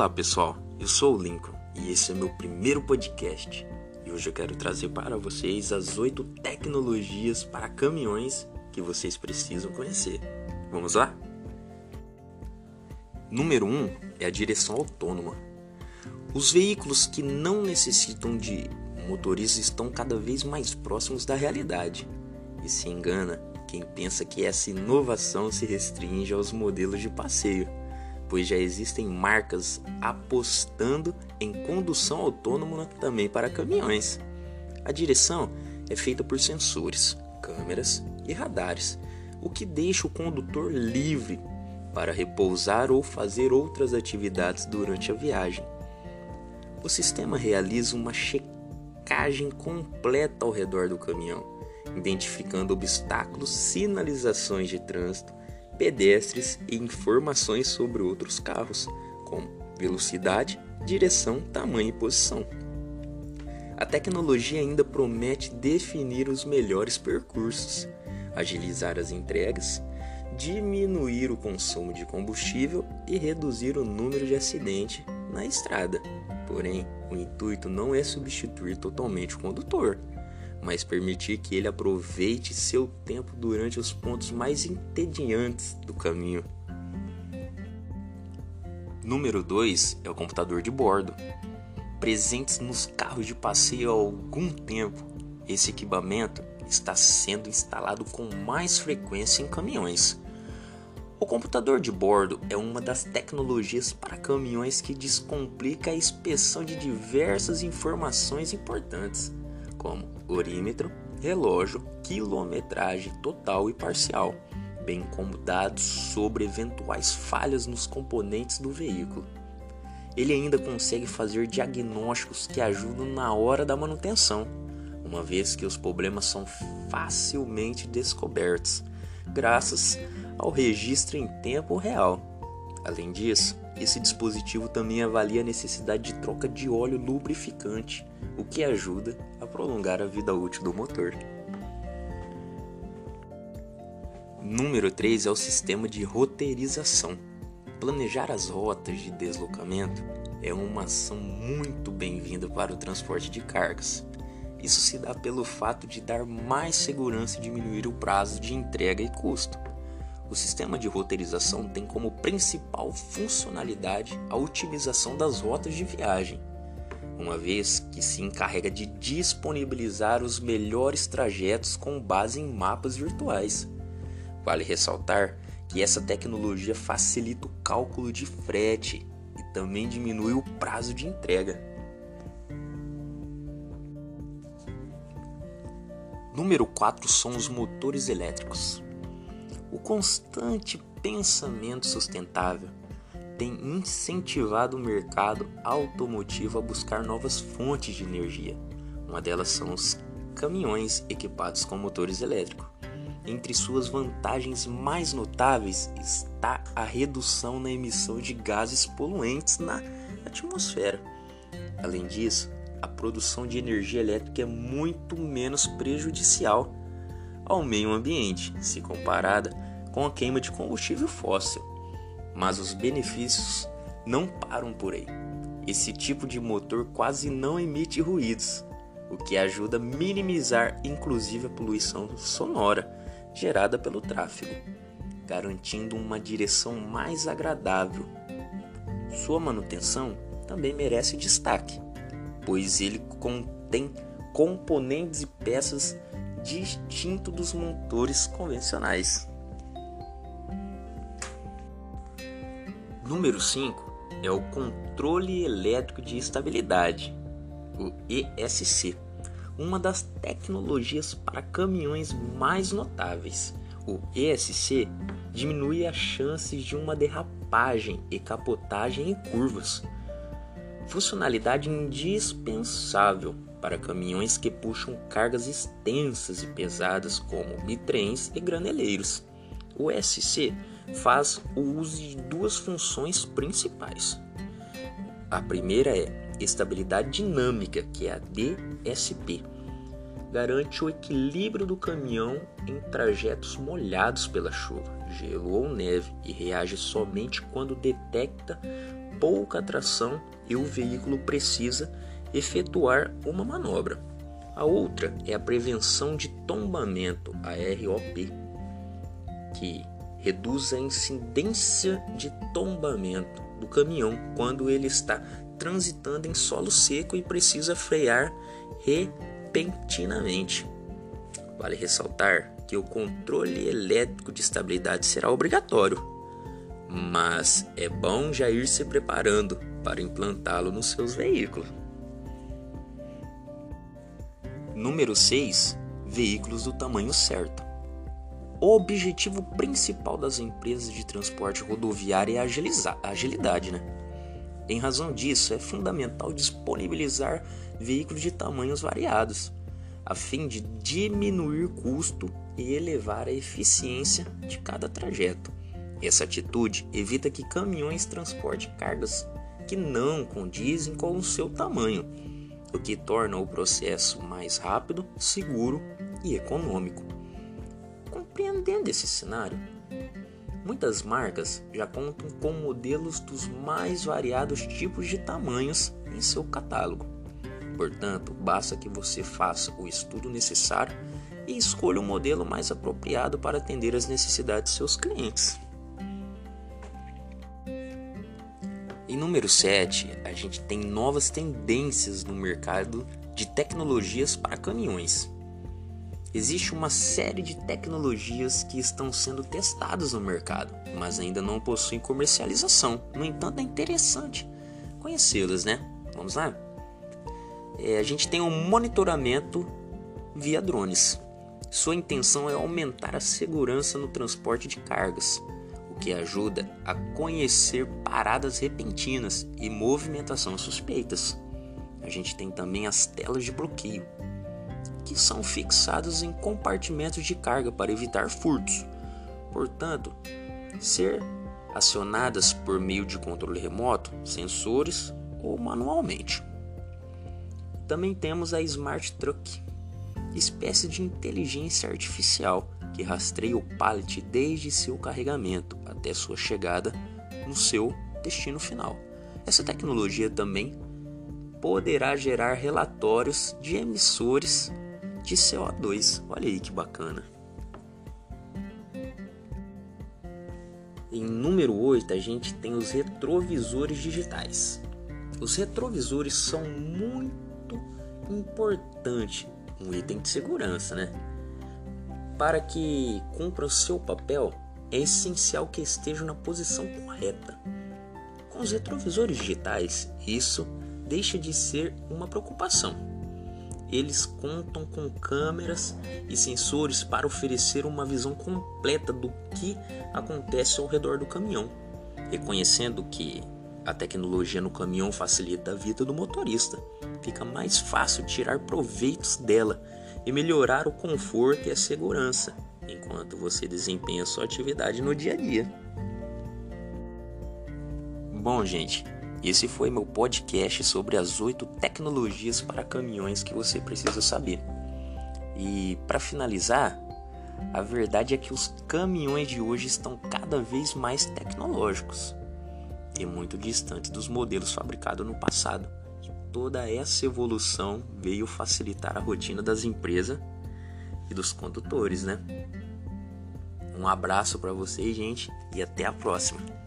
Olá pessoal, eu sou o Lincoln e esse é meu primeiro podcast. E hoje eu quero trazer para vocês as oito tecnologias para caminhões que vocês precisam conhecer. Vamos lá? Número 1 um é a direção autônoma. Os veículos que não necessitam de motorista estão cada vez mais próximos da realidade. E se engana quem pensa que essa inovação se restringe aos modelos de passeio, pois já existem marcas apostando em condução autônoma também para caminhões. A direção é feita por sensores, câmeras e radares, o que deixa o condutor livre para repousar ou fazer outras atividades durante a viagem. O sistema realiza uma checagem completa ao redor do caminhão identificando obstáculos, sinalizações de trânsito, pedestres e informações sobre outros carros, como velocidade, direção, tamanho e posição. A tecnologia ainda promete definir os melhores percursos, agilizar as entregas, diminuir o consumo de combustível e reduzir o número de acidentes na estrada. Porém, o intuito não é substituir totalmente o condutor, mas permitir que ele aproveite seu tempo durante os pontos mais entediantes do caminho. Número 2 é o computador de bordo. Presentes nos carros de passeio há algum tempo, esse equipamento está sendo instalado com mais frequência em caminhões. O computador de bordo é uma das tecnologias para caminhões que descomplica a inspeção de diversas informações importantes como orímetro, relógio, quilometragem total e parcial, bem como dados sobre eventuais falhas nos componentes do veículo. Ele ainda consegue fazer diagnósticos que ajudam na hora da manutenção, uma vez que os problemas são facilmente descobertos, graças ao registro em tempo real. Além disso, esse dispositivo também avalia a necessidade de troca de óleo lubrificante, o que ajuda a prolongar a vida útil do motor. Número 3 é o sistema de roteirização. Planejar as rotas de deslocamento é uma ação muito bem-vinda para o transporte de cargas. Isso se dá pelo fato de dar mais segurança e diminuir o prazo de entrega e custo. O sistema de roteirização tem como principal funcionalidade a otimização das rotas de viagem, uma vez que se encarrega de disponibilizar os melhores trajetos com base em mapas virtuais. Vale ressaltar que essa tecnologia facilita o cálculo de frete e também diminui o prazo de entrega. Número 4 são os motores elétricos. O constante pensamento sustentável tem incentivado o mercado automotivo a buscar novas fontes de energia. Uma delas são os caminhões equipados com motores elétricos. Entre suas vantagens mais notáveis está a redução na emissão de gases poluentes na atmosfera. Além disso, a produção de energia elétrica é muito menos prejudicial ao meio ambiente, se comparada com a queima de combustível fóssil. Mas os benefícios não param por aí. Esse tipo de motor quase não emite ruídos, o que ajuda a minimizar inclusive a poluição sonora gerada pelo tráfego, garantindo uma direção mais agradável. Sua manutenção também merece destaque, pois ele contém componentes e peças distinto dos motores convencionais. Número 5 é o controle elétrico de estabilidade, o ESC, uma das tecnologias para caminhões mais notáveis. O ESC diminui as chances de uma derrapagem e capotagem em curvas. Funcionalidade indispensável para caminhões que puxam cargas extensas e pesadas como bitrens e graneleiros. O SC faz o uso de duas funções principais. A primeira é estabilidade dinâmica, que é a DSP, garante o equilíbrio do caminhão em trajetos molhados pela chuva, gelo ou neve e reage somente quando detecta pouca tração e o veículo precisa efetuar uma manobra. A outra é a prevenção de tombamento, a ROP, que reduz a incidência de tombamento do caminhão quando ele está transitando em solo seco e precisa frear repentinamente. Vale ressaltar que o controle elétrico de estabilidade será obrigatório, mas é bom já ir se preparando para implantá-lo nos seus veículos. Número 6. Veículos do tamanho certo. O objetivo principal das empresas de transporte rodoviário é a agilidade, né? Em razão disso, é fundamental disponibilizar veículos de tamanhos variados, a fim de diminuir custo e elevar a eficiência de cada trajeto. Essa atitude evita que caminhões transportem cargas que não condizem com o seu tamanho, o que torna o processo mais rápido, seguro e econômico. Compreendendo esse cenário, muitas marcas já contam com modelos dos mais variados tipos de tamanhos em seu catálogo. Portanto, basta que você faça o estudo necessário e escolha o modelo mais apropriado para atender às necessidades de seus clientes. Número 7, a gente tem novas tendências no mercado de tecnologias para caminhões. Existe uma série de tecnologias que estão sendo testadas no mercado, mas ainda não possuem comercialização. No entanto, é interessante conhecê-las, né? Vamos lá? É, a gente tem um monitoramento via drones. Sua intenção é aumentar a segurança no transporte de cargas, que ajuda a conhecer paradas repentinas e movimentação suspeitas. A gente tem também as telas de bloqueio, que são fixadas em compartimentos de carga para evitar furtos. Portanto, ser acionadas por meio de controle remoto, sensores ou manualmente. Também temos a Smart Truck, espécie de inteligência artificial que rastreia o pallet desde seu carregamento até sua chegada no seu destino final. Essa tecnologia também poderá gerar relatórios de emissores de CO2. Olha aí que bacana. Em número 8, a gente tem os retrovisores digitais. Os retrovisores são muito importantes, um item de segurança, né? Para que cumpra o seu papel, é essencial que estejam na posição correta. Com os retrovisores digitais, isso deixa de ser uma preocupação. Eles contam com câmeras e sensores para oferecer uma visão completa do que acontece ao redor do caminhão, reconhecendo que a tecnologia no caminhão facilita a vida do motorista. Fica mais fácil tirar proveitos dela e melhorar o conforto e a segurança enquanto você desempenha sua atividade no dia a dia. Bom, gente, esse foi meu podcast sobre as oito tecnologias para caminhões que você precisa saber. E para finalizar, a verdade é que os caminhões de hoje estão cada vez mais tecnológicos e muito distantes dos modelos fabricados no passado. E toda essa evolução veio facilitar a rotina das empresas e dos condutores, né? Um abraço para vocês, gente, e até a próxima.